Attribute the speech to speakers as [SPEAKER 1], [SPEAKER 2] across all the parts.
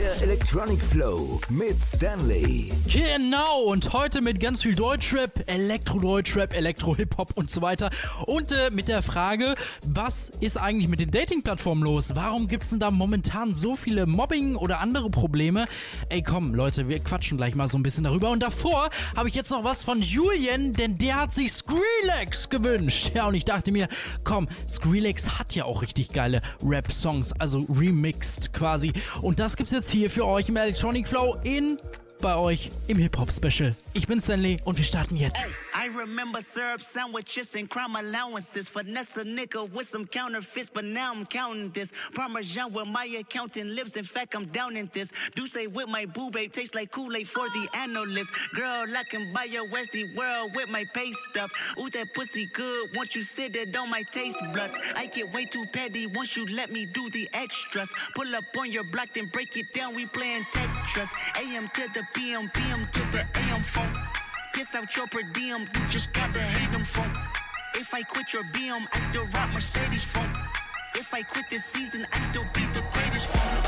[SPEAKER 1] Der Electronic Flow mit Stanley.
[SPEAKER 2] Genau, und heute mit ganz viel Deutschrap, Elektro-Deutschrap, Elektro-Hip-Hop und so weiter. Und äh, mit der Frage, was ist eigentlich mit den Dating-Plattformen los? Warum gibt es denn da momentan so viele Mobbing oder andere Probleme? Ey, komm, Leute, wir quatschen gleich mal so ein bisschen darüber. Und davor habe ich jetzt noch was von Julian, denn der hat sich Skrillex gewünscht. Ja, und ich dachte mir, komm, Skrillex hat ja auch richtig geile Rap-Songs, also remixed quasi. Und das gibt's jetzt hier für euch im Electronic Flow in bei euch im Hip-Hop-Special. Ich bin Stanley und wir starten jetzt.
[SPEAKER 3] I remember syrup sandwiches and crime allowances. Finesse a nigga with some counterfeits, but now I'm counting this. Parmesan where my accountant lives. In fact, I'm down in this. Do say with my boo babe tastes like Kool-Aid for the analyst. Girl, I can buy your Westy world with my pay stuff. Ooh, that pussy good. Once you sit it on my taste buds. I get way too petty once you let me do the extras. Pull up on your block, then break it down. We playing Tetris. AM to the PM, PM to the AM funk. Piss out your per diem, you just gotta hate them funk. If I quit your BM, I still rock Mercedes funk. If I quit this season, I still be the greatest funk.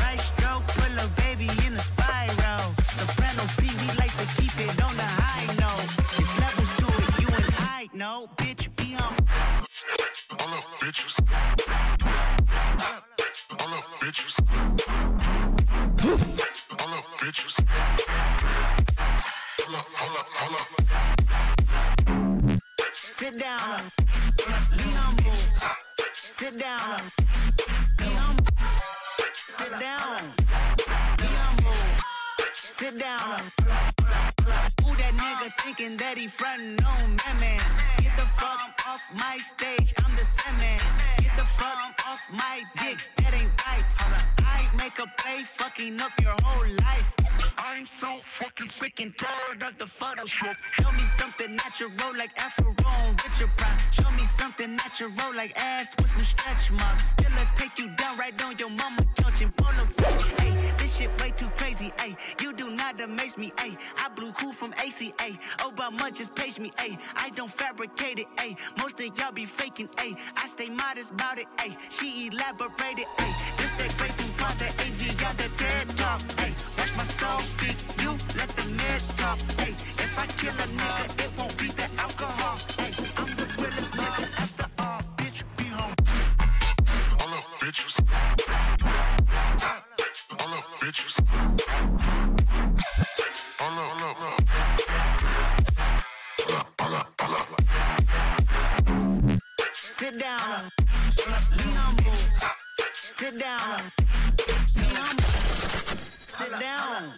[SPEAKER 3] Right stroke, pull baby in a spiral. C, we like to keep it on the high note. Levels it, you and I know. Bitch, be on.
[SPEAKER 4] All up, bitches. All up, bitches.
[SPEAKER 3] Sit down. Be humble. Sit down. Be humble. Sit down. Be humble. Sit down. Who that nigga thinking that he frontin' on man? Get the fuck off my stage, I'm the same. Get the fuck off my dick, that ain't right. Make a play, fucking up your whole life. I'm so fucking sick and tired of the Photoshop. Show me something natural like Afro on Richard Pryor. Show me something natural like ass with some stretch marks. Still I take you down right on your mama couch in polo set. Hey, this shit way too crazy. Hey, you do not amaze me. Hey, I blew cool from ACA. Obama just paged me. Hey, I don't fabricate it. Hey, most of y'all be faking. Hey, I stay modest about it. Hey, she elaborated. Hey, this that great called the AV, got the TED talk. Hey, watch my soul speak. You let the mess talk. Hey, if I kill a nigga, it won't be the alcohol. Hey, I'm the realest nigga after all. Bitch, be home.
[SPEAKER 4] Bitches. Bitches.
[SPEAKER 3] Sit down. Be humble. Sit down. Sit down.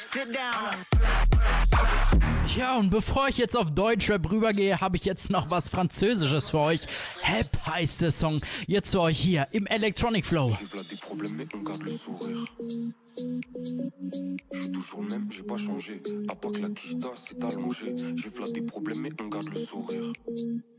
[SPEAKER 3] Sit down.
[SPEAKER 2] Ja, und bevor ich jetzt auf Deutschrap rübergehe, habe ich jetzt noch was Französisches für euch. Hep heißt der Song. Jetzt für euch hier im Electronic Flow.
[SPEAKER 5] Je suis toujours le même, j'ai pas changé. À part que la quicheta s'est allongée. J'ai des problèmes mais on garde le sourire.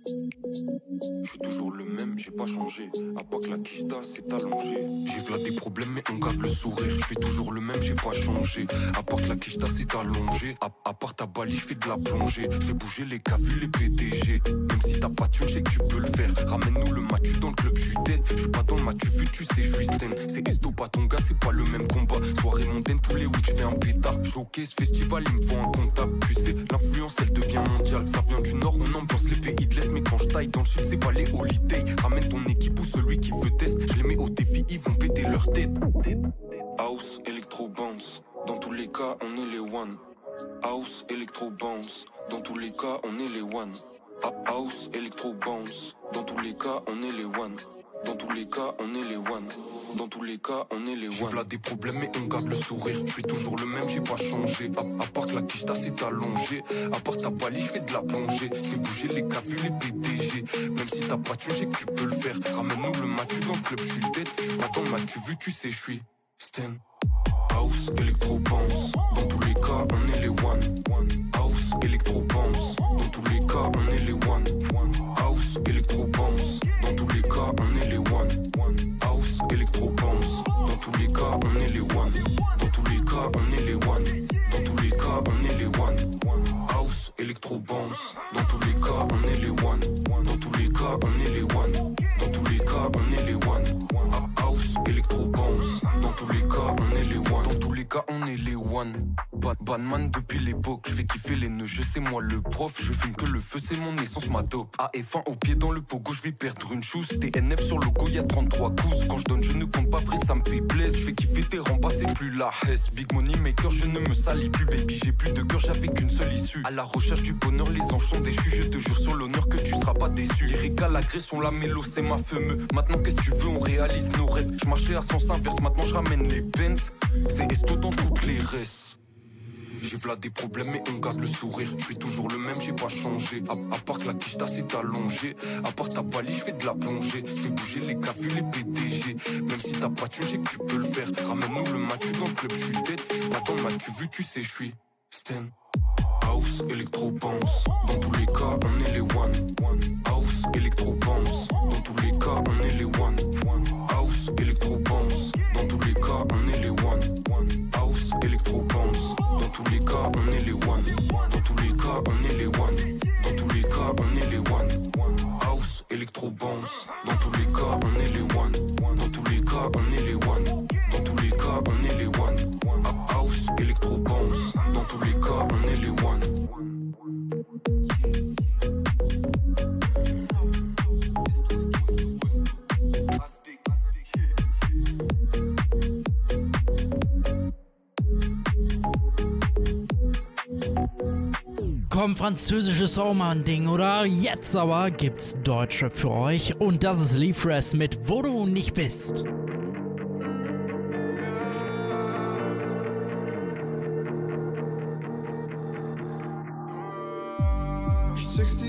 [SPEAKER 5] Je suis toujours le même, j'ai pas changé. À part que la quicheta s'est allongée. J'ai là des problèmes mais on garde le sourire. Je suis toujours le même, j'ai pas changé. À part que la quicheta s'est allongée. À, part ta balie, je fais de la plongée. Je fais bouger les cavules, les PDG. Même si t'as pas thune, je sais que tu peux le faire. Ramène-nous le match dans le club, je suis dead. Je suis pas dans le match, vu, tu sais, je suis. C'est Esto, pas ton gars, c'est pas le même combat. Soirée mondaine, tous les weeks, je fais un pétard. Showcase, festival, il me faut un comptable. Tu sais, l'influence, elle devient mondiale. Ça vient du nord, on ambiance les pays de l'est. Mais quand je taille dans le sud, c'est pas les holidays. Ramène ton équipe ou celui qui veut test. Je les mets au défi, ils vont péter leur tête. House, electro bounce. Dans tous les cas, on est les one. House, electro bounce. Dans tous les cas, on est les one. House, electro bounce. Dans tous les cas, on est les one. Dans tous les cas, on est les one. Dans tous les cas, on est les one. J'ai là des problèmes, mais on garde le sourire. Je suis toujours le même, j'ai pas changé. À, à part que la quicheta s'est allongée. À part ta balie, je fais de la plongée. Je fais bouger les cavules, les PDG. Même si t'as pas tu sais que tu peux le faire. Ramène-nous le match dans le club, je suis pas dans le match, vu, tu sais, je suis Stan. House, electro bounce. Dans tous les cas, on est les one. House, electro bounce. Dans tous les cas, on est les one. Cas, on est les one. Dans tous les cas, on est les one. Dans tous les cas, on est les one. House, electro bounce. Dans tous les cas, on est les one. Dans tous les cas, on est les one. Dans tous les cas, on est les one. Bad, bad man depuis l'époque, je fais kiffer les nœuds, je sais moi le prof, je filme que le feu, c'est mon essence, ma dope. A et fin au pied dans le pogo, je vais perdre une chousse. TNF sur le logo, y a 33 coups. Quand je donne, je ne compte pas, vrai, ça me fait plaisir. Je fais kiffer tes rangs, c'est plus la hesse. Big money maker, je ne me salis plus, baby. J'ai plus de cœur, j'avais qu'une seule issue. À la recherche du bonheur, les anges sont déchus. Je te jure sur l'honneur que tu seras pas déçu. Lyrique à l'agression, la mélo, c'est ma femme. Maintenant, qu'est-ce que tu veux, on réalise nos rêves. Je marchais à sens inverse, maintenant je ramène les pens. C'est esto dans toutes les restes. J'ai v'là des problèmes mais on garde le sourire. Je suis toujours le même, j'ai pas changé. À, part que la quiche s'est allongée. À part ta balie, je fais de la plongée. Je bouger les cafés, les PDG Même si t'as pas tué, que tu peux le faire. Ramène-nous le match dans le club, je suis tête Je pas dans le match, tu vu, tu sais, je suis Sten. House, électro bounce. Dans tous les cas, on est les one. House, électro bounce. Dans tous les cas, on est les one électro bounce. Dans tous les cas, on est les one. Dans tous les cas, on est les one. Dans tous les cas, on est les one. House, électro bounce. Dans tous les cas, on
[SPEAKER 2] Komm, französisches auch mal ein Ding, oder? Jetzt aber gibt's Deutschrap für euch und das ist Lee Fresh mit Wo du nicht bist.
[SPEAKER 6] Ich check sie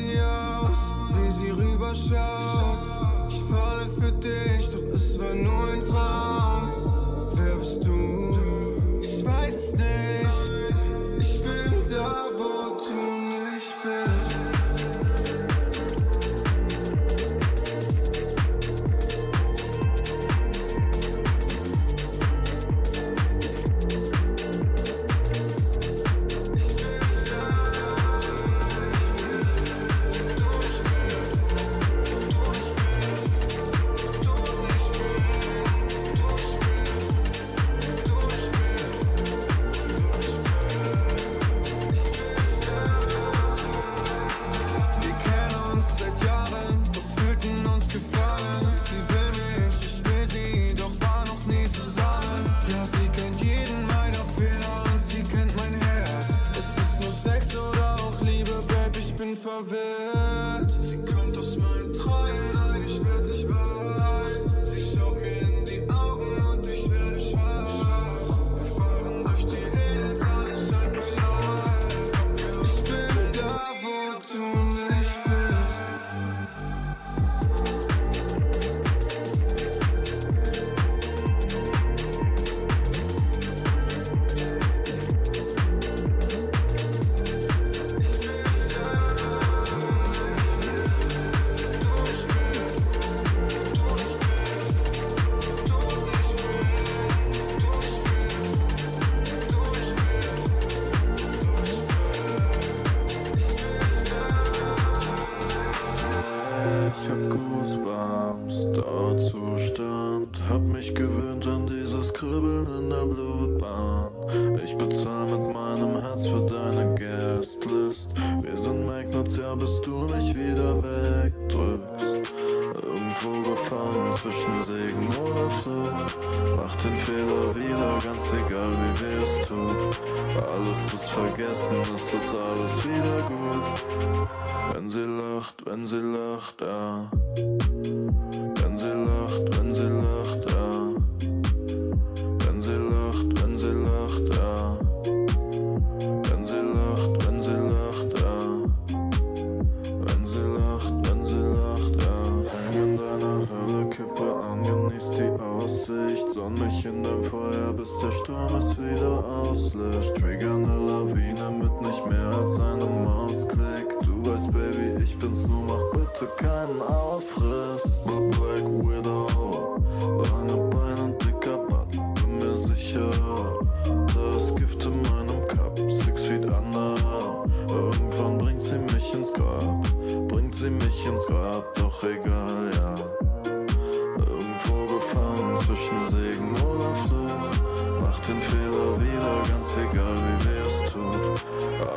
[SPEAKER 7] macht den Fehler wieder, ganz egal wie wer es tut.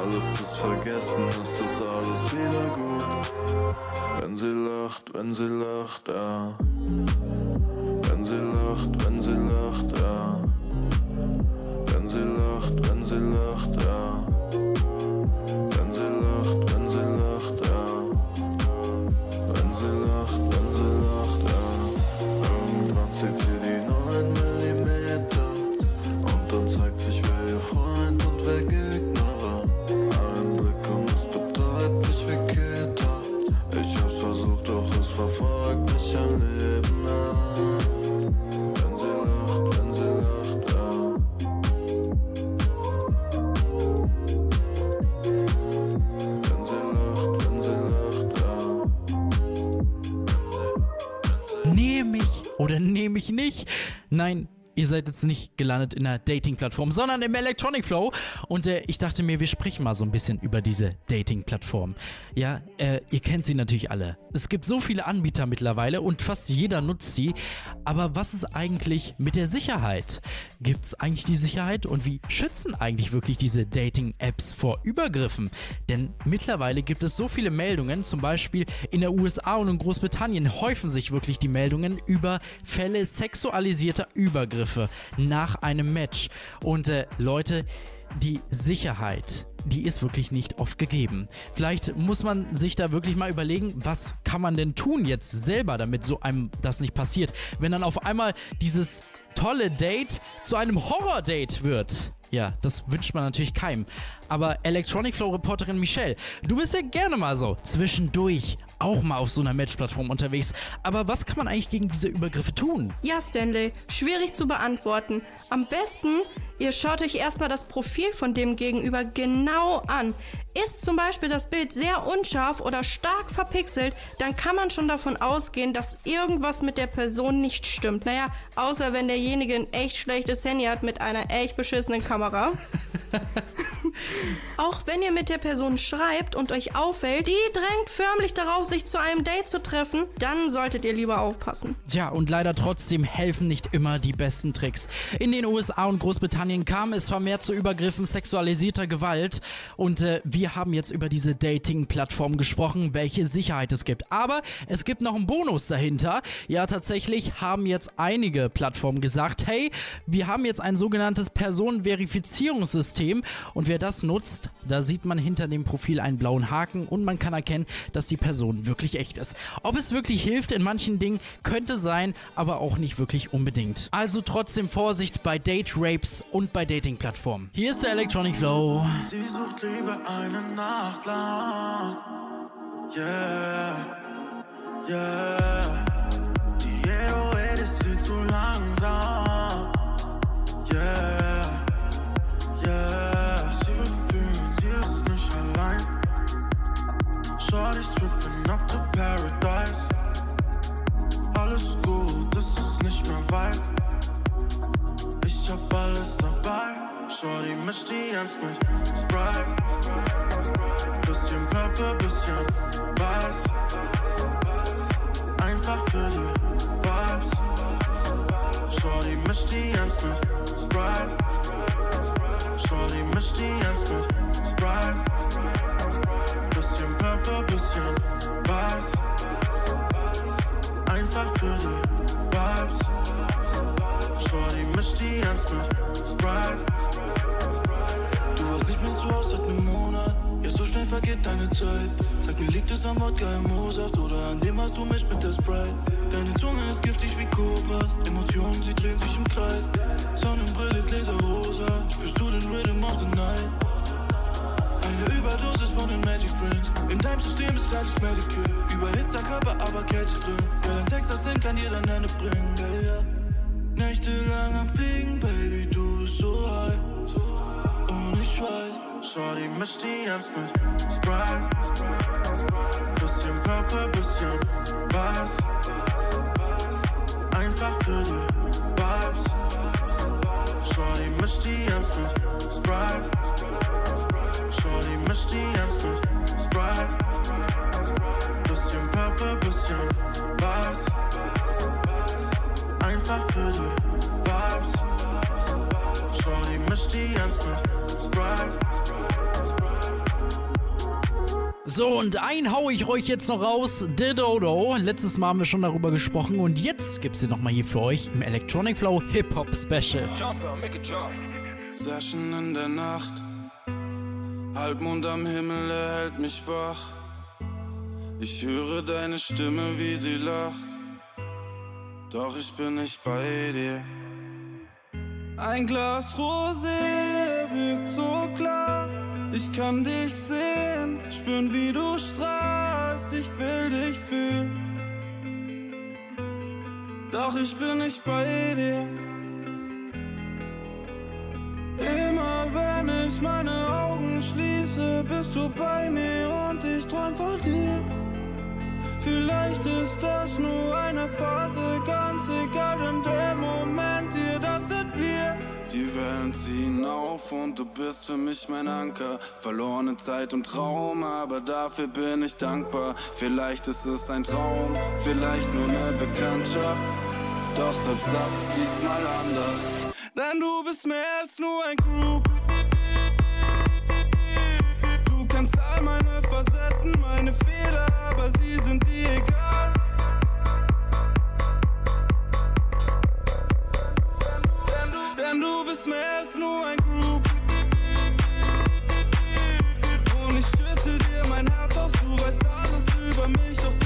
[SPEAKER 7] Alles ist vergessen, es ist alles wieder gut. Wenn sie lacht, wenn sie lacht, ah. Wenn sie lacht, wenn sie lacht, ah. Wenn sie lacht, wenn sie lacht, ah.
[SPEAKER 2] Nein, ihr seid jetzt nicht gelandet in einer Dating-Plattform, sondern im Electronic Flow. Und äh, ich dachte mir, wir sprechen mal so ein bisschen über diese Dating-Plattform. Ja, äh, ihr kennt sie natürlich alle. Es gibt so viele Anbieter mittlerweile und fast jeder nutzt sie. Aber was ist eigentlich mit der Sicherheit? Gibt es eigentlich die Sicherheit und wie schützen eigentlich wirklich diese Dating-Apps vor Übergriffen? Denn mittlerweile gibt es so viele Meldungen, zum Beispiel in der USA und in Großbritannien häufen sich wirklich die Meldungen über Fälle sexualisierter Übergriffe nach einem Match. Und äh, Leute, die Sicherheit, die ist wirklich nicht oft gegeben. Vielleicht muss man sich da wirklich mal überlegen, was kann man denn tun jetzt selber, damit so einem das nicht passiert, wenn dann auf einmal dieses tolle Date zu einem Horror-Date wird. Ja, das wünscht man natürlich keinem. Aber Electronic Flow Reporterin Michelle, du bist ja gerne mal so zwischendurch auch mal auf so einer Match-Plattform unterwegs. Aber was kann man eigentlich gegen diese Übergriffe tun?
[SPEAKER 8] Ja, Stanley, schwierig zu beantworten. Am besten, ihr schaut euch erstmal das Profil von dem Gegenüber genau an. Ist zum Beispiel das Bild sehr unscharf oder stark verpixelt, dann kann man schon davon ausgehen, dass irgendwas mit der Person nicht stimmt. Naja, außer wenn derjenige ein echt schlechtes Handy hat mit einer echt beschissenen Kamera. Auch wenn ihr mit der Person schreibt und euch auffällt, die drängt förmlich darauf, sich zu einem Date zu treffen, dann solltet ihr lieber aufpassen.
[SPEAKER 2] Tja, und leider trotzdem helfen nicht immer die besten Tricks. In den USA und Großbritannien kam es vermehrt zu Übergriffen sexualisierter Gewalt und äh, wir haben jetzt über diese Dating-Plattform gesprochen, welche Sicherheit es gibt. Aber es gibt noch einen Bonus dahinter. Ja, tatsächlich haben jetzt einige Plattformen gesagt, hey, wir haben jetzt ein sogenanntes Personenverifizierungssystem und wer das nutzt, da sieht man hinter dem Profil einen blauen Haken und man kann erkennen, dass die Person wirklich echt ist. Ob es wirklich hilft in manchen Dingen, könnte sein, aber auch nicht wirklich unbedingt. Also trotzdem Vorsicht bei Date-Rapes und bei Dating-Plattformen. Hier ist der Electronic Flow.
[SPEAKER 9] Sie sucht lieber eine Nacht lang. Yeah, yeah. Die EOE ist viel zu langsam. Yeah, yeah. Shorty's tripping up to paradise. Alles gut, es ist nicht mehr weit. Ich hab alles dabei. Shorty mischt die Ems mit Sprite. Bisschen Purple, bisschen Weiß. Einfach für die Vibes. Shorty mischt die Ems mit Sprite. Shorty mischt die Ems mit Sprite. Purple, bisschen Weiß. Einfach für die Vibes. Shorty mischt die Ems mit Sprite.
[SPEAKER 10] Du warst nicht mehr zu Hause seit einem Monat. Ja, so schnell vergeht deine Zeit. Sag mir, liegt es am Wodka im O-Saft oder an dem, was du mischt mit der Sprite? Deine Zunge ist giftig wie Kobalt. Emotionen, sie drehen sich im Kreis. Sonnenbrille, Gläser rosa. Spürst du den Rhythm of the Night? Überdosis von den Magic Drinks. In deinem System ist alles Medicare. Überhitzter Körper, aber Kälte drin. Ja, dein Sex, das Sinn kann dir dann Ende bringen, yeah, yeah. Nächtelang am Fliegen, Baby, du bist so high. Und ich weiß,
[SPEAKER 9] Shorty mischt die Ems mit Sprite. Bisschen Purple, bisschen Weiß. Einfach für die Vibes. Shorty mischt die Ems mit Sprite. Shorty mischt die Ems mit Sprite. Bisschen Purple, bisschen Weiß. Einfach für die Vibes. Shorty mischt die Ems mit Sprite.
[SPEAKER 2] So, und einen hau ich euch jetzt noch raus. The Dodo. Letztes Mal haben wir schon darüber gesprochen und jetzt gibt's sie nochmal hier für euch im Electronic Flow Hip Hop Special.
[SPEAKER 11] Session in der Nacht. Halbmond am Himmel, er hält mich wach. Ich höre deine Stimme, wie sie lacht. Doch ich bin nicht bei dir. Ein Glas Rosé wirkt so klar. Ich kann dich sehen, spüren, wie du strahlst. Ich will dich fühlen. Doch ich bin nicht bei dir. Wenn ich meine Augen schließe, bist du bei mir und ich träum von dir. Vielleicht ist das nur eine Phase, ganz egal, in dem Moment hier, das sind wir. Die Wellen ziehen auf und du bist für mich mein Anker. Verlorene Zeit und Traum, aber dafür bin ich dankbar. Vielleicht ist es ein Traum, vielleicht nur eine Bekanntschaft. Doch selbst das ist diesmal anders. Denn du bist mehr als nur ein Group. Kennst all meine Facetten, meine Fehler, aber sie sind dir egal. Denn du, denn du bist mehr als nur ein Group. Und ich schütte dir mein Herz aus, du weißt alles über mich, doch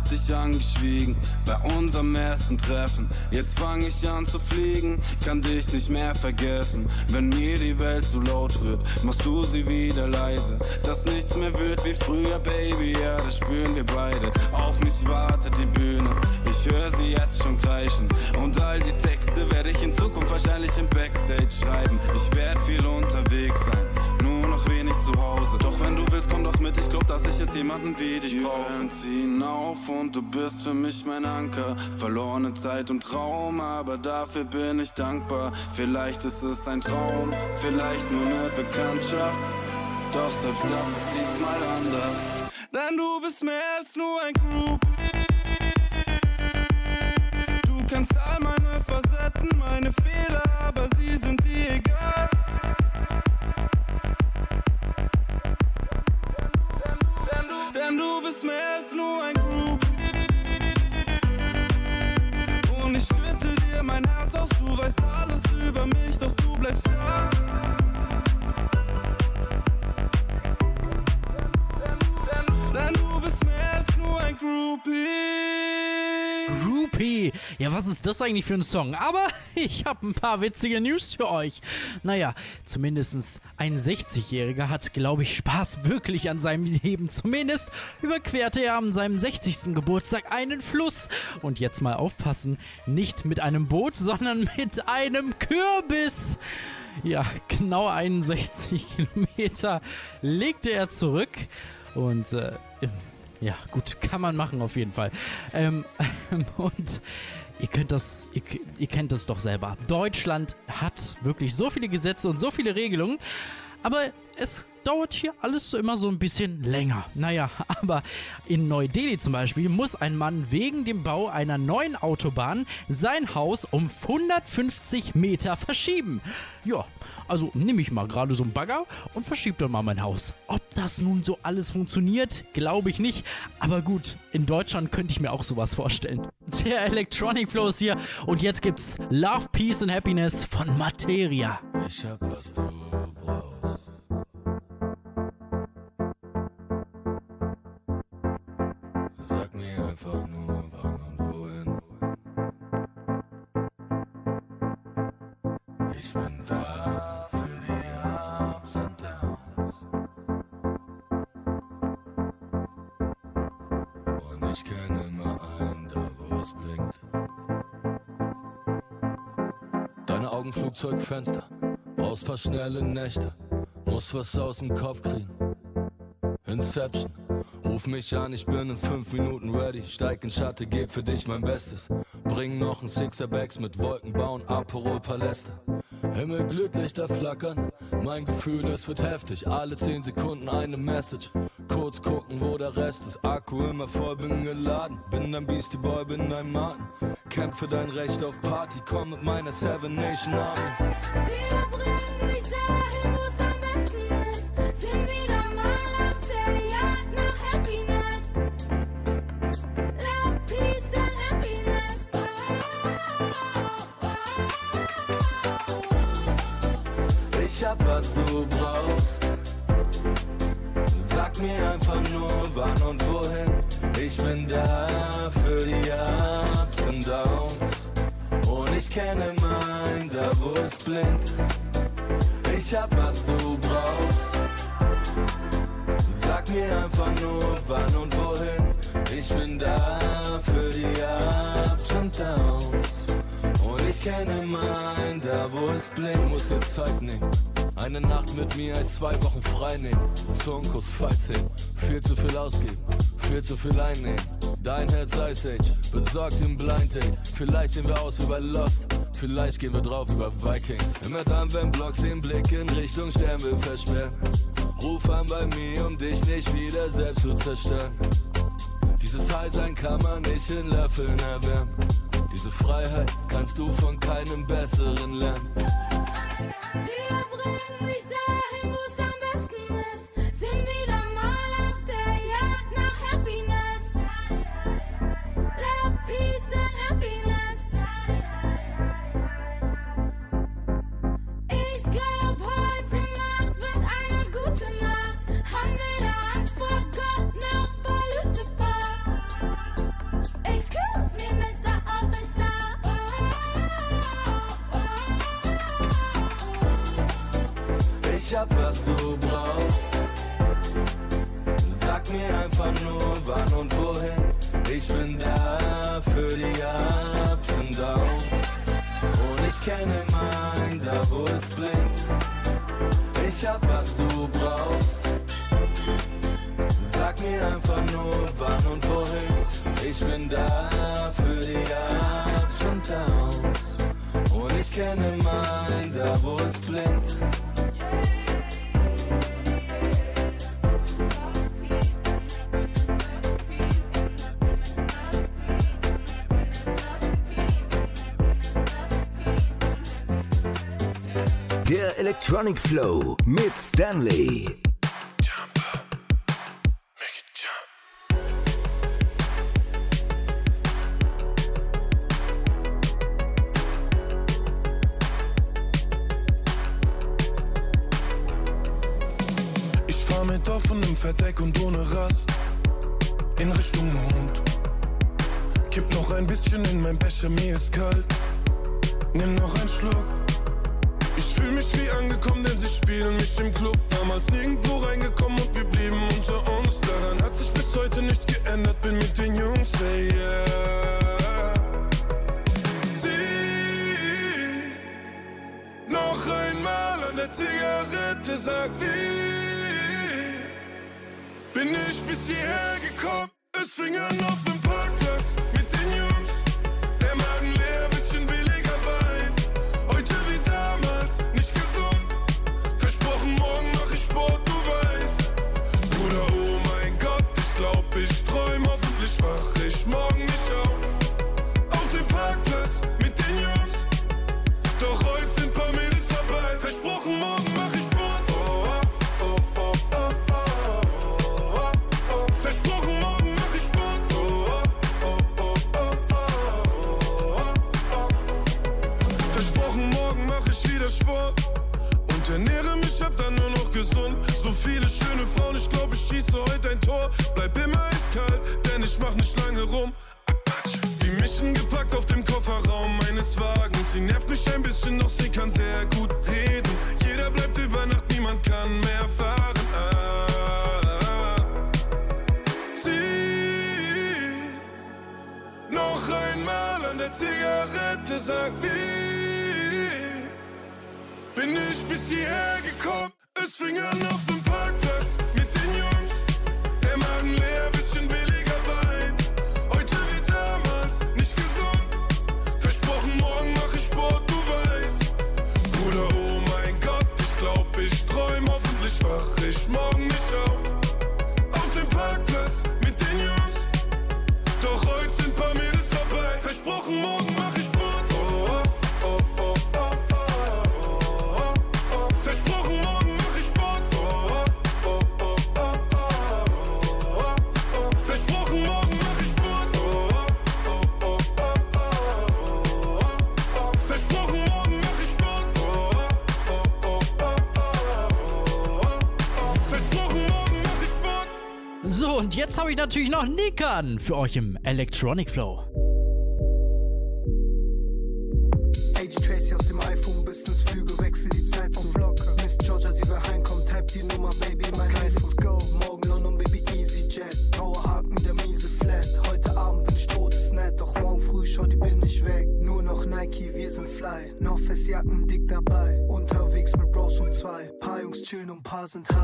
[SPEAKER 11] hab dich angeschwiegen bei unserem ersten Treffen. Jetzt fang ich an zu fliegen, kann dich nicht mehr vergessen. Wenn mir die Welt zu laut wird, machst du sie wieder leise. Dass nichts mehr wird wie früher, Baby, ja, das spüren wir beide. Auf mich wartet die Bühne, ich höre sie jetzt schon kreischen. Und all die Texte werde ich in Zukunft wahrscheinlich im Backstage schreiben. Ich werd viel unterwegs sein, zu Hause. Doch wenn du willst, komm doch mit, ich glaub, dass ich jetzt jemanden wie dich brauche. Die ziehen auf und du bist für mich mein Anker. Verlorene Zeit und Traum, aber dafür bin ich dankbar. Vielleicht ist es ein Traum, vielleicht nur eine Bekanntschaft. Doch selbst das ist diesmal anders. Denn du bist mehr als nur ein Group. Du kennst all meine Facetten, meine Fehler, aber sie sind dir egal. Denn du, bist mehr als nur ein Group. Und ich schütte dir mein Herz aus, du weißt alles über mich, doch du bleibst da. Denn du bist mehr als nur ein Groupie.
[SPEAKER 2] Groupie. Ja, was ist das eigentlich für ein Song? Aber ich habe ein paar witzige News für euch. Naja, zumindest ein 60-Jähriger hat, glaube ich, Spaß wirklich an seinem Leben. Zumindest überquerte er an seinem 60. Geburtstag einen Fluss. Und jetzt mal aufpassen, nicht mit einem Boot, sondern mit einem Kürbis. Ja, genau 61 Kilometer legte er zurück. Und äh, ja, gut, kann man machen auf jeden Fall. Ähm, und ihr könnt das, ihr, ihr kennt das doch selber. Deutschland hat wirklich so viele Gesetze und so viele Regelungen, aber es dauert hier alles so immer so ein bisschen länger. Naja, aber in Neu-Delhi zum Beispiel muss ein Mann wegen dem Bau einer neuen Autobahn sein Haus um 150 Meter verschieben. Ja, also nehme ich mal gerade so einen Bagger und verschiebe dann mal mein Haus. Ob das nun so alles funktioniert, glaube ich nicht. Aber gut, in Deutschland könnte ich mir auch sowas vorstellen. Der Electronic Flow ist hier und jetzt gibt's Love, Peace and Happiness von Materia.
[SPEAKER 11] Ich hab, was du brauchst. Sag mir einfach nur, wann und wohin. Ich bin da für die Ups und Downs. Und ich kenne immer einen, da wo es blinkt. Deine Augen Flugzeugfenster, brauchst paar schnelle Nächte, muss was aus dem Kopf kriegen. Inception, ruf mich an, ich bin in fünf Minuten ready. Steig in Schatte, geb für dich mein Bestes. Bring noch ein Sixer-Bags mit Wolken bauen, Aperol-Paläste. Himmel Glühlichter flackern, mein Gefühl, es wird heftig. Alle zehn Sekunden eine Message. Kurz gucken, wo der Rest ist. Akku immer voll, bin geladen. Bin ein Beastie Boy, bin ein Mann.
[SPEAKER 12] Kämpf für dein Recht auf Party, komm mit meiner Seven Nation Army.
[SPEAKER 13] Wir bringen
[SPEAKER 12] Ich bin da für die Ups und Downs. Und ich kenne mein, da wo es blinkt. Ich hab was du brauchst. Sag mir einfach nur wann und wohin. Ich bin da für die Ups und Downs. Und ich kenne mein, da wo es blinkt. Du musst dir Zeit nehmen. Eine Nacht mit mir zwei Wochen frei nehmen. Zungenkuss, Fallzählen. Viel zu viel ausgeben, viel zu viel einnehmen. Dein Herz Ice Age, besorgt im Blind Date. Vielleicht sehen wir aus wie bei Lost. Vielleicht gehen wir drauf über Vikings. Immer dann, wenn Blocks den Blick in Richtung Stern will versperren. Ruf an bei mir, um dich nicht wieder selbst zu zerstören. Dieses High-Sein kann man nicht in Löffeln erwärmen. Diese Freiheit kannst du von keinem Besseren lernen. Hab was du brauchst. Sag mir einfach nur wann und wohin. Ich bin da für die Ups und Downs. Und ich kenne mein, da wo es blinkt. Ich hab was du brauchst. Sag mir einfach nur wann und wohin. Ich bin da für die Ups und Downs. Und ich kenne mein, da wo es blinkt.
[SPEAKER 9] Electronic Flow mit Stanley.
[SPEAKER 14] Einmal an der Zigarette, sag wie bin ich bis hierher gekommen. Es fing an auf dem Parkplatz mit den Jungs. Der Magen leer, bisschen billiger Wein. Heute wie damals, nicht gesund. Versprochen, morgen mach ich Sport, du weißt. Bruder, oh mein Gott, ich glaub, ich träum. Hoffentlich wach ich morgen rum. Die Mischen gepackt auf dem Kofferraum meines Wagens. Sie nervt mich ein bisschen, doch sie kann sehr gut reden. Jeder bleibt über Nacht, niemand kann mehr fahren. Ah, sie noch einmal an der Zigarette, sag wie bin ich bis hierher gekommen. Es fing an auf dem machen, morgen mach ich Sport. Oh, oh, oh, oh, oh, Versprochen, morgen mach ich Sport. Versprochen, morgen mach ich Sport. Versprochen, morgen mach ich Sport. Versprochen, morgen mach ich Sport.
[SPEAKER 2] So, und jetzt habe ich natürlich noch Nikan für euch im Electronic Flow.
[SPEAKER 15] doesn't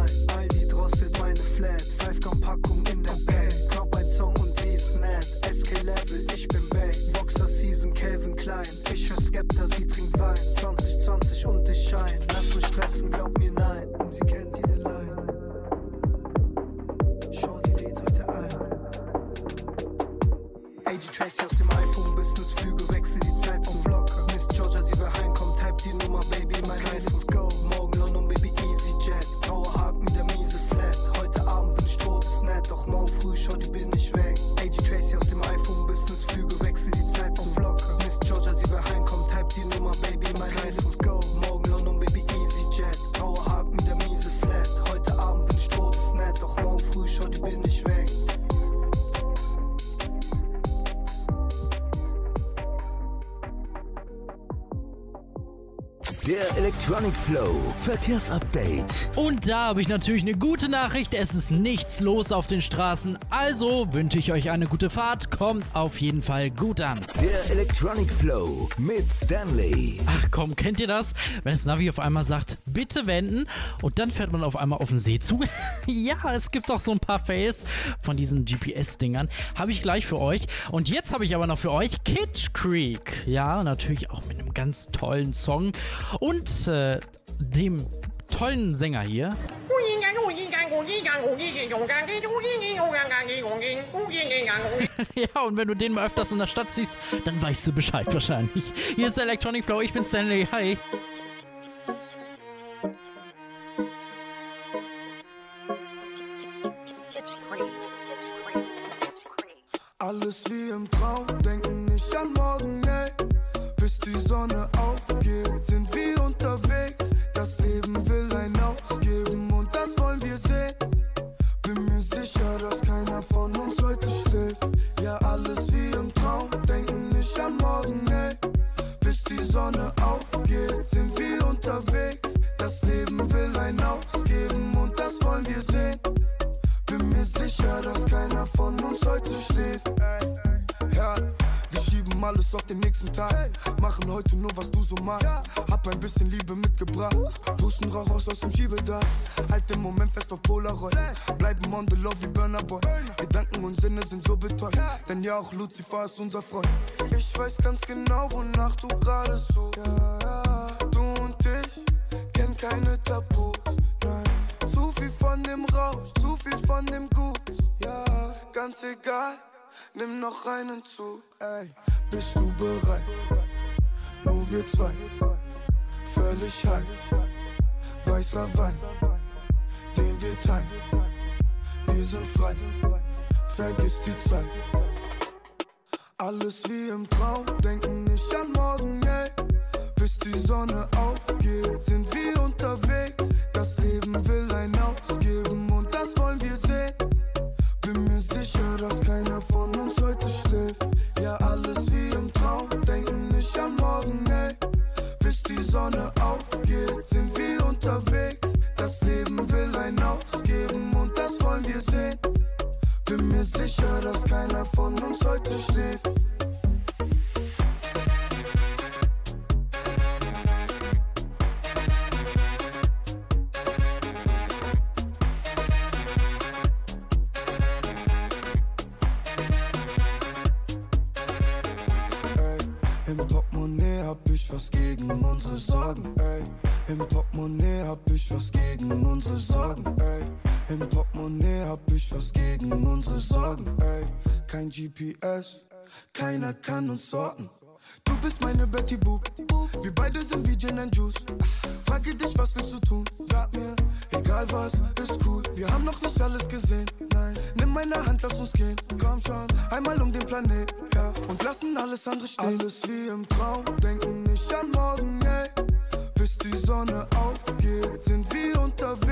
[SPEAKER 15] Der
[SPEAKER 1] Electronic Flow Verkehrsupdate.
[SPEAKER 2] Und da habe ich natürlich eine gute Nachricht. Es ist nichts los auf den Straßen. Also wünsche ich euch eine gute Fahrt. Kommt auf jeden Fall gut an.
[SPEAKER 1] Der Electronic Flow mit Stanley.
[SPEAKER 2] Ach komm, kennt ihr das? Wenn das Navi auf einmal sagt, bitte wenden und dann fährt man auf einmal auf den See zu. ja, es gibt auch so ein paar Fails von diesen GPS-Dingern. Habe ich gleich für euch. Und jetzt habe ich aber noch für euch Kitsch Creek. Ja, natürlich auch mit einem ganz tollen Song und äh, dem tollen Sänger hier. ja, und wenn du den mal öfters in der Stadt siehst, dann weißt du Bescheid wahrscheinlich. Hier ist Electronic Flow, ich bin Stanley. Hi.
[SPEAKER 15] Alles wie im Traum, denken nicht an morgen, die Sonne aufgeht, sind wir unterwegs. Das Leben auf den nächsten Tag. Machen heute nur, was du so machst. Hab ein bisschen Liebe mitgebracht. Pusten Rauch raus aus dem Schiebedach. Halt den Moment fest auf Polaroid. Bleiben on the love wie Burner Boy. Gedanken und Sinne sind so betäubt. Denn ja, auch Lucifer ist unser Freund. Ich weiß ganz genau, wonach du gerade so. Du und ich kennen keine Tabus. Zu viel von dem Rausch, zu viel von dem Gut. Ja, ganz egal, nimm noch einen Zug. Ey, bist du bereit? Nur wir zwei, völlig high. Weißer Wein, den wir teilen. Wir sind frei, vergiss die Zeit. Alles wie im Traum, denken nicht an morgen, ey. Bis die Sonne aufgeht, sind wir unterwegs. Das Leben will ein ausgeben und das wollen wir sehen. Bin mir sicher, dass keiner gegen unsere Sorgen, ey. Im Portemonnaie hab ich was gegen unsere Sorgen, ey. Im Portemonnaie hab ich was gegen unsere Sorgen, ey. Kein GPS, keiner kann uns sorten. Du bist meine Betty Boop, wir beide sind wie Gin and Juice. Frage dich, was willst du tun? Sag mir, egal was, ist cool. Wir haben noch nicht alles gesehen, meine Hand, lass uns gehen. Komm schon, einmal um den Planet, ja. Und lassen alles andere stehen. Alles wie im Traum, denken nicht an morgen, ey. Bis die Sonne aufgeht, sind wir unterwegs.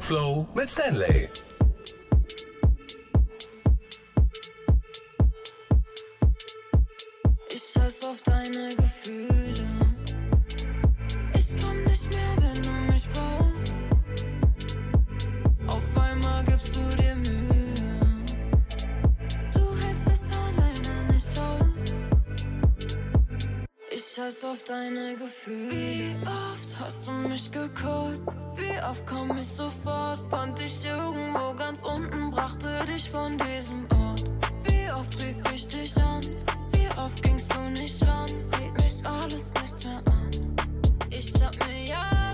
[SPEAKER 1] Electronic Flow mit Stanley.
[SPEAKER 13] Scheiß auf deine Gefühle. Wie oft hast du mich gecallt? Wie oft komm ich sofort? Fand dich irgendwo ganz unten, brachte dich von diesem Ort. Wie oft rief ich dich an? Wie oft gingst du nicht ran? Blieb mich alles nicht mehr an. Ich hab mir jahrelang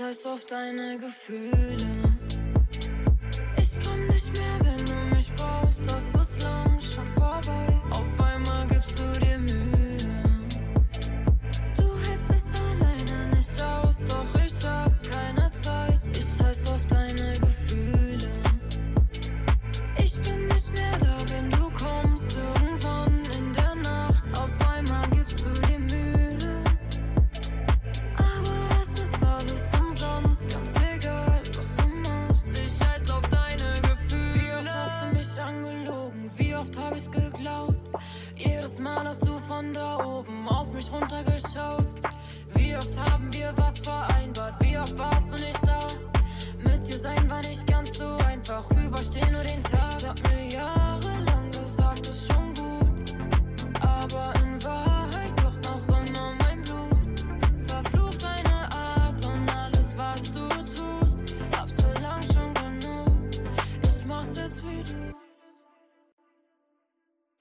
[SPEAKER 13] scheiß auf deine Gefühle. Ich komm nicht mehr, wenn du mich brauchst. Das ist lang schon vorbei.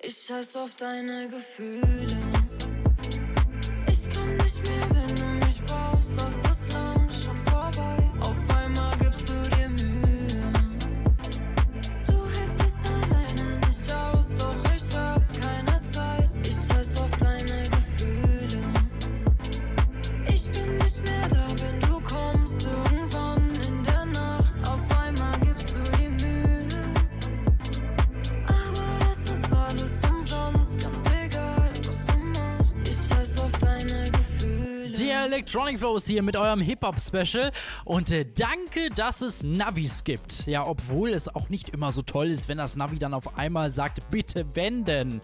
[SPEAKER 13] Ich scheiß auf deine Gefühle.
[SPEAKER 2] Electronic Flow ist hier mit eurem Hip-Hop-Special und äh, danke, dass es Navis gibt. Ja, obwohl es auch nicht immer so toll ist, wenn das Navi dann auf einmal sagt, bitte wenden.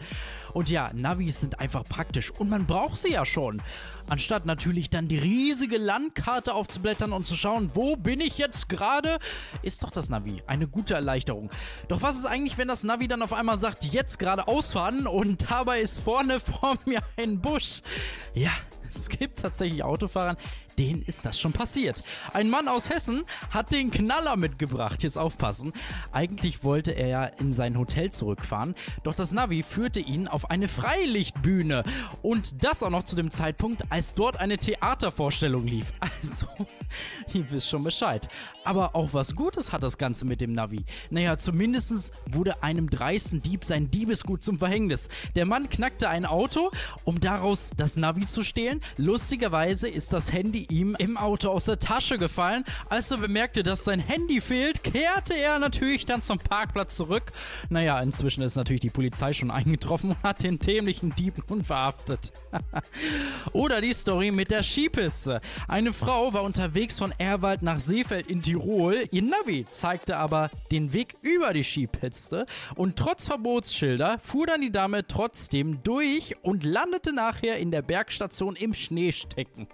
[SPEAKER 2] Und ja, Navis sind einfach praktisch und man braucht sie ja schon. Anstatt natürlich dann die riesige Landkarte aufzublättern und zu schauen, wo bin ich jetzt gerade, ist doch das Navi eine gute Erleichterung. Doch was ist eigentlich, wenn das Navi dann auf einmal sagt, jetzt gerade ausfahren und dabei ist vorne vor mir ein Busch? Ja, es gibt tatsächlich Autofahrern, denen ist das schon passiert. Ein Mann aus Hessen hat den Knaller mitgebracht. Jetzt aufpassen. Eigentlich wollte er ja in sein Hotel zurückfahren, doch das Navi führte ihn auf eine Freilichtbühne. Und das auch noch zu dem Zeitpunkt, als dort eine Theatervorstellung lief. Also, ihr wisst schon Bescheid. Aber auch was Gutes hat das Ganze mit dem Navi. Naja, zumindest wurde einem dreisten Dieb sein Diebesgut zum Verhängnis. Der Mann knackte ein Auto, um daraus das Navi zu stehlen. Lustigerweise ist das Handy ihm im Auto aus der Tasche gefallen. Als er bemerkte, dass sein Handy fehlt, kehrte er natürlich dann zum Parkplatz zurück. Naja, inzwischen ist natürlich die Polizei schon eingetroffen und hat den dämlichen Dieb nun verhaftet. Oder die Story mit der Skipiste. Eine Frau war unterwegs von Erwald nach Seefeld in Tirol. Ihr Navi zeigte aber den Weg über die Skipiste und trotz Verbotsschilder fuhr dann die Dame trotzdem durch und landete nachher in der Bergstation im Schnee stecken.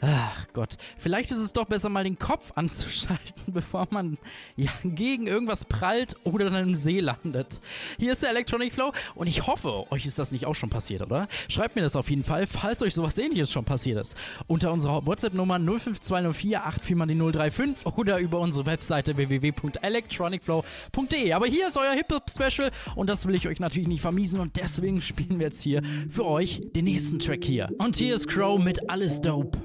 [SPEAKER 2] Ach Gott, vielleicht ist es doch besser mal den Kopf anzuschalten, bevor man ja gegen irgendwas prallt oder dann im See landet. Hier ist der Electronic Flow und ich hoffe, euch ist das nicht auch schon passiert, oder? Schreibt mir das auf jeden Fall, falls euch sowas ähnliches schon passiert ist. Unter unserer WhatsApp-Nummer 05204 84 035 oder über unsere Webseite www.electronicflow.de. Aber hier ist euer Hip-Hop-Special und das will ich euch natürlich nicht vermiesen und deswegen spielen wir jetzt hier für euch den nächsten Track hier. Und hier ist Crow mit Alles Dope.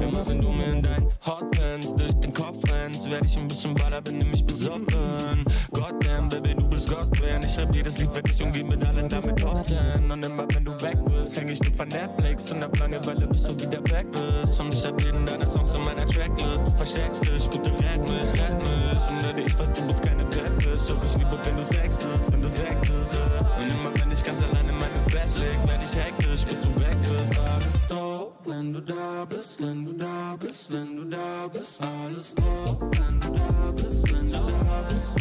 [SPEAKER 9] Immer wenn du mir in dein Hotpants durch den Kopf rennst, werd ich ein bisschen baller, bin nämlich besoffen. Goddamn, Baby, du bist Gospel. Ich schreib jedes Lied wirklich und mit allen damit Top. Und immer wenn du weg bist, häng ich nur von Netflix und hab Langeweile, bis du wieder back bist. Und ich hab jeden deiner Songs in meiner Tracklist. Du versteckst dich, gute Rhythmus, Rhythmus. Und werde ich weiß, du bist keine Peppis. Doch ich liebe, wenn du Sex ist, wenn du Sex ist. Und immer wenn ich ganz allein leg, werd ich hektisch, bis du weg bist. Alles dope, wenn du da bist, wenn du da bist, wenn du da bist. Alles dope, wenn du da bist, wenn du da bist,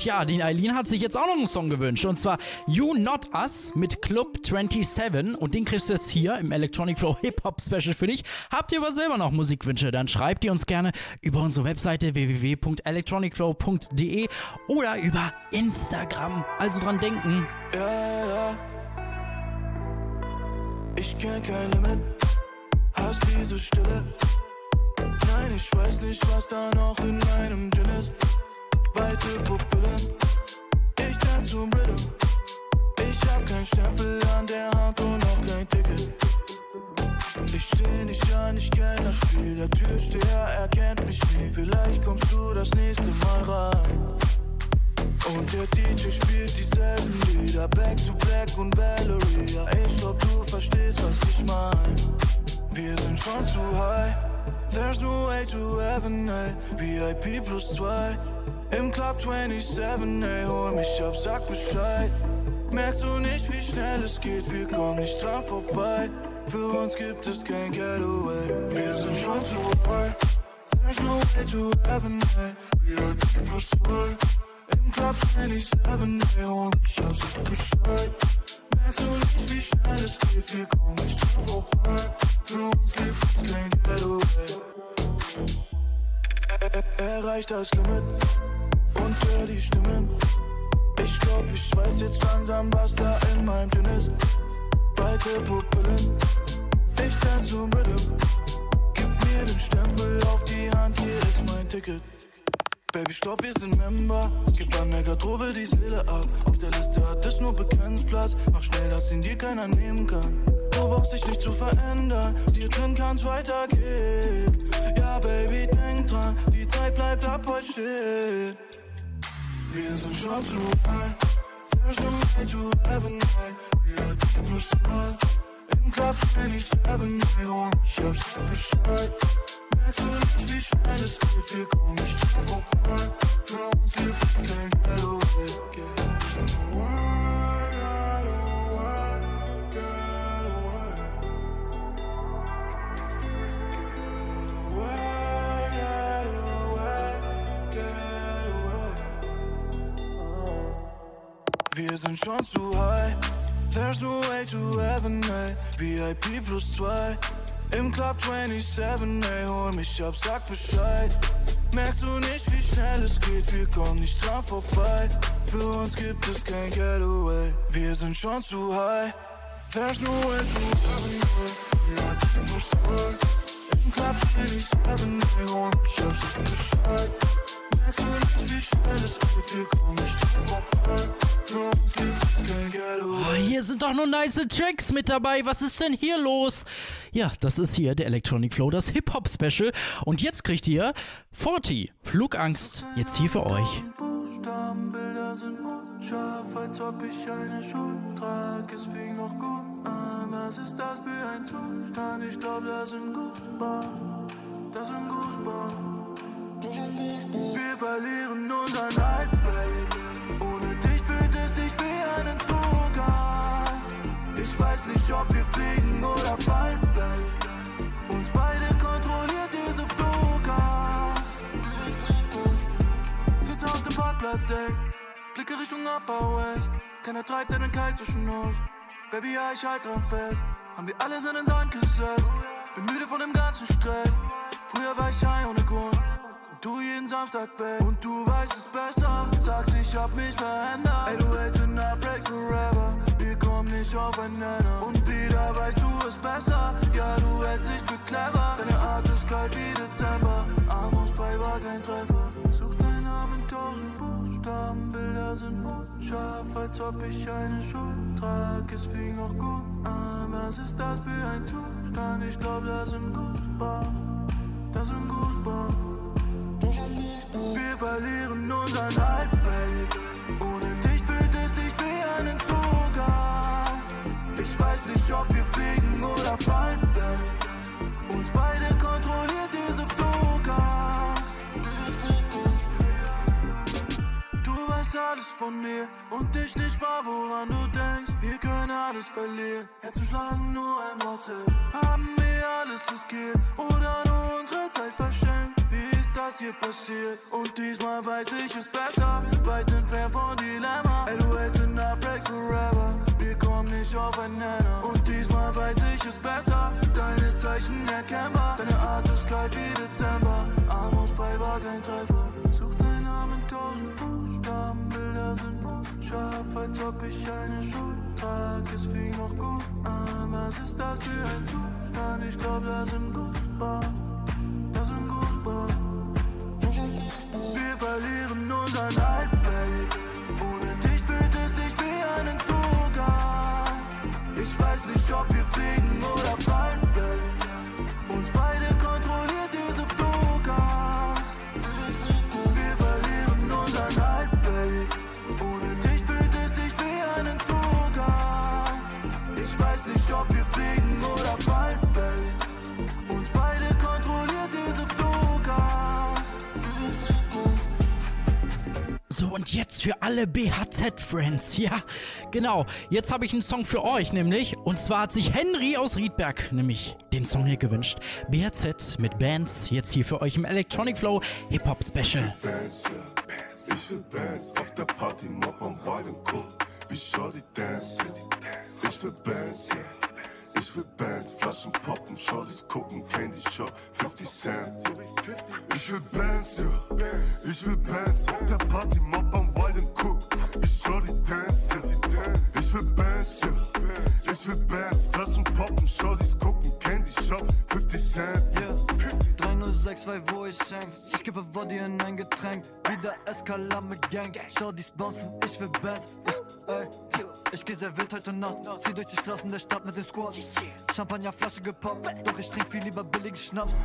[SPEAKER 9] und
[SPEAKER 2] ja, die Eileen hat sich jetzt auch noch einen Song gewünscht. Und zwar You Not Us mit Club 27. Und den kriegst du jetzt hier im Electronic Flow Hip Hop Special für dich. Habt ihr aber selber noch Musikwünsche, dann schreibt ihr uns gerne über unsere Webseite www.electronicflow.de oder über Instagram. Also dran denken.
[SPEAKER 10] Ja, ja. Ich kenn kein Limit, hast diese Stille. Nein, ich weiß nicht, was da noch in meinem Gin ist. Weite Pupillen, ich tanz zum Rhythm. Ich hab kein Stempel an der Hand und auch kein Ticket. Ich steh nicht an, ich kenn das Spiel. Der Türsteher erkennt mich nie. Vielleicht kommst du das nächste Mal rein. Und der DJ spielt dieselben Lieder, Back to Black und Valerie. Ja, ich glaub, du verstehst, was ich mein. Wir sind schon zu high, there's no way to heaven, ey. VIP plus zwei, im Club 27, ey. Hol mich ab, sag Bescheid. Merkst du nicht, wie schnell es geht, wir kommen nicht dran vorbei. Für uns gibt es kein Getaway. Wir sind schon zu high, there's no way to heaven, ey. VIP plus zwei. Im Club 27, ey, hol mich ab, sag Bescheid. Merkst du nicht, wie schnell es geht, wir kommen nicht dran vorbei. Für uns gibt es kein Getaway. Er- er- Erreicht das Limit und hör die Stimmen. Ich glaub, ich weiß jetzt langsam, was da in meinem Gin ist. Weite Pupillen, ich tanz zum Rhythm. Gib mir den Stempel auf die Hand, hier ist mein Ticket. Baby, stopp, wir sind Member. Gib an der Garderobe die Seele ab. Auf der Liste hat es nur Begrenzplatz. Mach schnell, dass ihn dir keiner nehmen kann. Du brauchst dich nicht zu verändern. Dir drin kann's weitergehen. Ja, Baby, denk dran. Die Zeit bleibt ab heute stehen. Wir sind schon zu high. There's no way to heaven, ey. Wir hatten plus zwei. Im Club 27, ey. Hol mich ab, sag Bescheid. Merkst du nicht, wie schnell es geht? Wir kommen nicht vorbei. Für uns gibt es kein Getaway. Sind schon zu high. There's no way to heaven, ey. VIP plus zwei. Im Club 27, ey. Hol mich ab, sag Bescheid. Merkst du nicht, wie schnell es geht? Wir kommen nicht dran vorbei. Für uns gibt es kein Getaway. Wir sind schon zu high. There's no way to heaven, ey. VIP plus zwei. Im Club 27, ey. Hol mich ab, sag Bescheid.
[SPEAKER 2] Oh, hier sind doch nur nice Tracks mit dabei. Was ist denn hier los? Ja, das ist hier der Electronic Flow, das Hip-Hop-Special. Und jetzt kriegt ihr 40, Flugangst, jetzt hier für euch.
[SPEAKER 10] Buchstabenbilder sind unscharf, als ob ich eine Schuld trag. Es fing noch gut an, was ist das für ein Zustand? Ich glaub, das sind Goosebumps, das sind Goosebumps. Wir verlieren unseren Halt, babe. Ohne dich fühlt es sich wie ein Entzug an. Ich weiß nicht, ob wir fliegen oder fallen, babe. Uns beide kontrolliert diese Flugangst. Sitze auf dem Parkplatzdeck, blicke Richtung Upper West. Keiner treibt einen Kite zwischen uns. Baby, ja, ich halt dran fest. Haben wir alles in den Sand gesetzt. Bin müde von dem ganzen Stress. Früher war ich high ohne Grund. Du jeden Samstag weg. Und du weißt es besser. Sagst, ich hab mich verändert. Ey, du hältst in our breaks forever. Wir kommen nicht aufeinander. Und wieder weißt du es besser. Ja, du hältst dich für clever. Deine Art ist kalt wie Dezember. Amos bei war kein Treffer. Such deinen Namen in tausend Buchstaben. Bilder sind unscharf, als ob ich eine Schuld trag. Es fing noch gut an. Was ist das für ein Zustand? Ich glaub, das sind Goosebumps. Das sind Goosebumps. Wir verlieren unseren Halt, babe. Ohne dich fühlt es sich wie ein Entzug an. Ich weiß nicht, ob wir fliegen oder fallen, babe. Uns beide kontrolliert diese Flugangst. Du weißt alles von mir und ich nicht mal, woran du denkst. Wir können alles verlieren. Herzen schlagen nur ein WhatsApp. Haben wir alles riskiert oder nur unsere Zeit verschenkt? Hier passiert? Und diesmal weiß ich es besser. Weit entfernt von Dilemma. Ey, du our breaks forever. Wir kommen nicht aufeinander. Und diesmal weiß ich es besser. Deine Zeichen erkennbar. Deine Art ist kalt wie Dezember. Amos bei war kein Treffer. Such deinen Namen tausend Buchstaben. Bilder sind unscharf, als ob ich eine Schuld trag. Es fing noch gut an. Was ist das für ein Zustand? Ich glaub, das sind Goosebumps.
[SPEAKER 2] Für alle BHZ-Friends. Ja, genau. Jetzt habe ich einen Song für euch, nämlich. Und zwar hat sich Henry aus Riedberg nämlich den Song hier gewünscht. BHZ mit Bands. Jetzt hier für euch im Electronic Flow Hip-Hop Special.
[SPEAKER 16] Bands, ja. Ich will Bands auf der Party, Mob am Ball und guck, wie Shorty dance. Ich will Bands, ja. Ich will Bands, Flaschen poppen, Shorties gucken, Candy Shop, 50 Cent. Ich will Bands, ja. Ich will Bands der Party, Mob am und guck, wie Shorty dance. Ich will Bands, ja. Ich will Bands, Flaschen poppen, Shorties gucken, Candy Shop, 50 Cent.
[SPEAKER 17] Yeah. 306, wo ich häng. Ich gebe Body in ein Getränk. Wieder Eskalar mit Gang. Schau dies bouncen, ich will Bands. Yeah, ey. Ich geh sehr wild heute Nacht. Zieh durch die Straßen der Stadt mit den Squad. Champagnerflasche gepoppt. Doch ich trink viel lieber billigen Schnaps.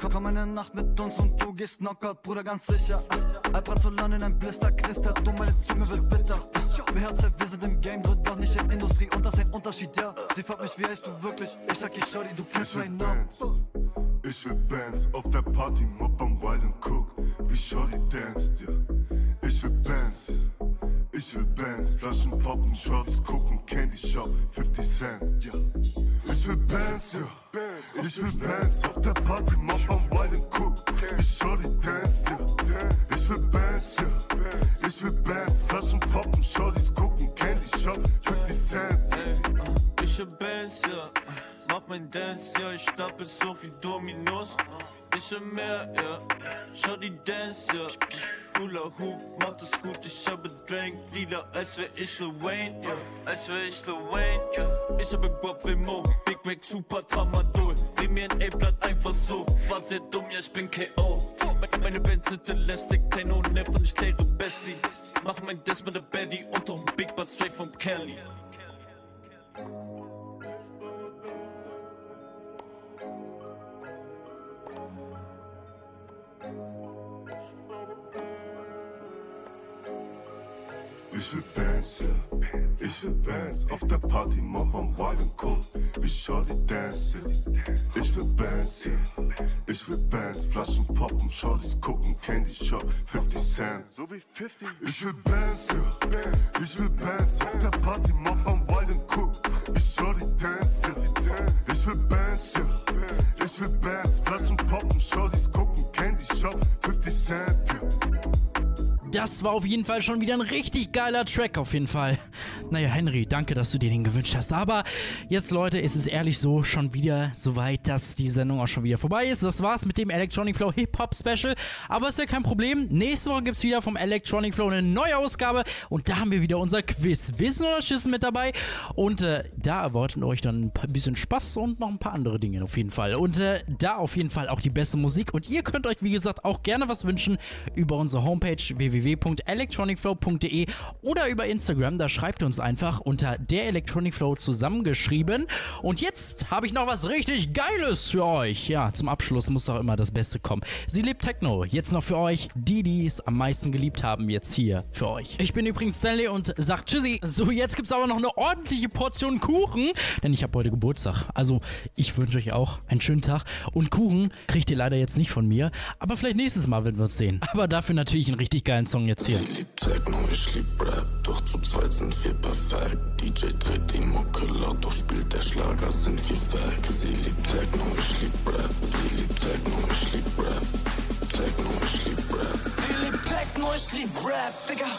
[SPEAKER 17] Komm, komm eine Nacht mit uns und du gehst Knockout, Bruder, ganz sicher. Alprazolan in ein Blister knistert und meine Zunge wird bitter. BHZ, wir sind im Game, wird doch nicht in Industrie und das ist ein Unterschied, ja. Sie fragt mich, wie heißt du wirklich? Ich sag, ich schau du kennst Namen.
[SPEAKER 16] Bands. Ich will Bands auf der Party, Mob am Wild and Cook, wie Shorty danced, ja. Ich will Bands. Ich will Bands, Flaschen poppen, Shorts gucken, Candy Shop, 50 Cent, ja. Ich will Bands, ja. Ich will Bands auf der Party, Mob am Wild and Cook, wie Shorty danced, ja. Ich will Bands, ja. Ich will Bands, Flaschen poppen, Shorties gucken, Candy Shop, 50 Cent.
[SPEAKER 9] Ich hab Bands, ja. Mach mein Dance, ja. Ich stapel so viel Dominos. Ich will mehr, ja. Schau die Dance, ja. Hula Hoop, macht es gut. Ich habe Drank wieder, als wär ich Lil Wayne, ja. Als wär ich Lil Wayne, ja. Ich habe Bob Wilmo, Big Mac, Super Tramadol. Dreh mir ein A-Blatt einfach so. War sehr dumm, ja, ich bin K.O.
[SPEAKER 18] Meine Band sind elastic, Techno nervt und ich kläre Bestie. Mach mein Death mit der Betty unterm Big Butt straight from Kelly.
[SPEAKER 16] Ich will Bands, ja. Ich will Bands. Auf der Party, Mob am Wild und Cool. Wie Shorty dance. Ich will Bands, ja. Ich will Bands. Flaschen poppen, Shortys gucken, Candy Shop, 50 Cent. So wie 50. Ich will Bands, ja. Ich will Bands. Auf der Party, Mob am Wild und Cool. Wie Shorty dance. Ich will Bands. Ich will Bands. Flaschen poppen, Shortys gucken, Candy Shop, 50 Cent, ja.
[SPEAKER 2] Das war auf jeden Fall schon wieder ein richtig geiler Track, auf jeden Fall. Naja, Henry, danke, dass du dir den gewünscht hast. Aber jetzt, Leute, ist es ehrlich so schon wieder soweit, dass die Sendung auch schon wieder vorbei ist. Das war's mit dem Electronic Flow Hip Hop Special. Aber ist ja kein Problem. Nächste Woche gibt's wieder vom Electronic Flow eine neue Ausgabe. Und da haben wir wieder unser Quiz. Wissen oder Schissen mit dabei. Und äh, da erwarten euch dann ein bisschen Spaß und noch ein paar andere Dinge auf jeden Fall. Und äh, da auf jeden Fall auch die beste Musik. Und ihr könnt euch, wie gesagt, auch gerne was wünschen über unsere Homepage www.electronicflow.de oder über Instagram. Da schreibt uns einfach unter der Electronic Flow zusammengeschrieben. Und jetzt habe ich noch was richtig Geiles für euch. Ja, zum Abschluss muss doch immer das Beste kommen. Sie liebt Techno. Jetzt noch für euch, die, die es am meisten geliebt haben, jetzt hier für euch. Ich bin übrigens Stanley und sag Tschüssi. So, jetzt gibt's aber noch eine ordentliche Portion Kuchen, denn ich habe heute Geburtstag. Also, ich wünsche euch auch einen schönen Tag. Und Kuchen kriegt ihr leider jetzt nicht von mir, aber vielleicht nächstes Mal, wenn wir uns sehen. Aber dafür natürlich einen richtig geilen Song jetzt hier.
[SPEAKER 19] Sie liebt Techno, ich lieb Rap, doch zu zweit sind wir perfekt. DJ dreht die Mucke laut, doch spielt der Schlager, sind wir weg. Sie liebt Techno, ich lieb Rap, sie liebt Techno, ich lieb Rap. Techno, ich lieb Rap.
[SPEAKER 10] Sie liebt Techno, ich lieb Rap, Digga.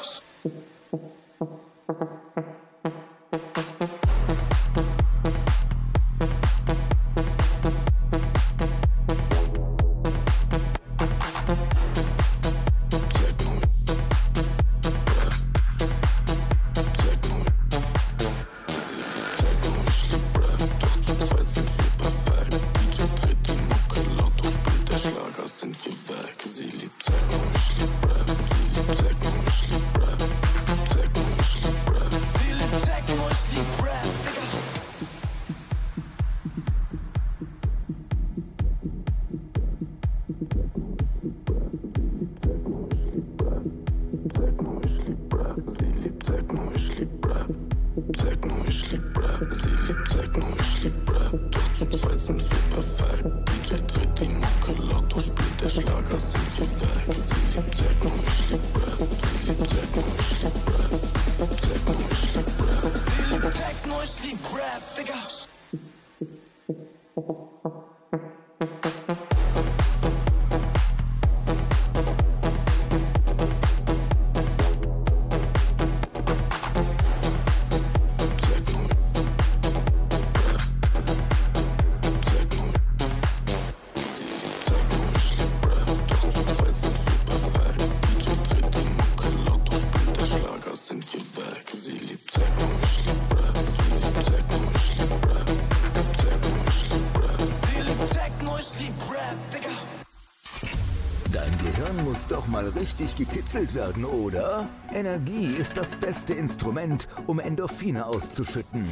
[SPEAKER 20] Richtig gekitzelt werden, oder? Energie ist das beste Instrument, um Endorphine auszuschütten.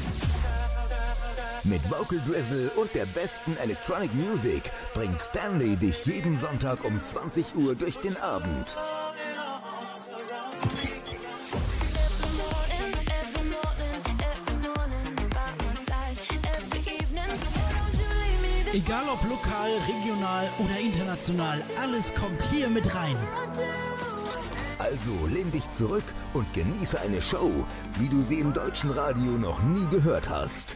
[SPEAKER 20] Mit Vocal Drizzle und der besten Electronic Music bringt Stanley dich jeden Sonntag um 20 Uhr durch den Abend.
[SPEAKER 2] Egal ob lokal, regional oder international, alles kommt hier mit rein.
[SPEAKER 20] Also lehn dich zurück und genieße eine Show, wie du sie im deutschen Radio noch nie gehört hast.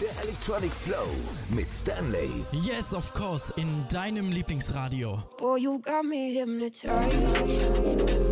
[SPEAKER 20] Der Electronic Flow mit Stanley.
[SPEAKER 2] Yes, of course, in deinem Lieblingsradio.
[SPEAKER 13] Boy, you got me hypnotized.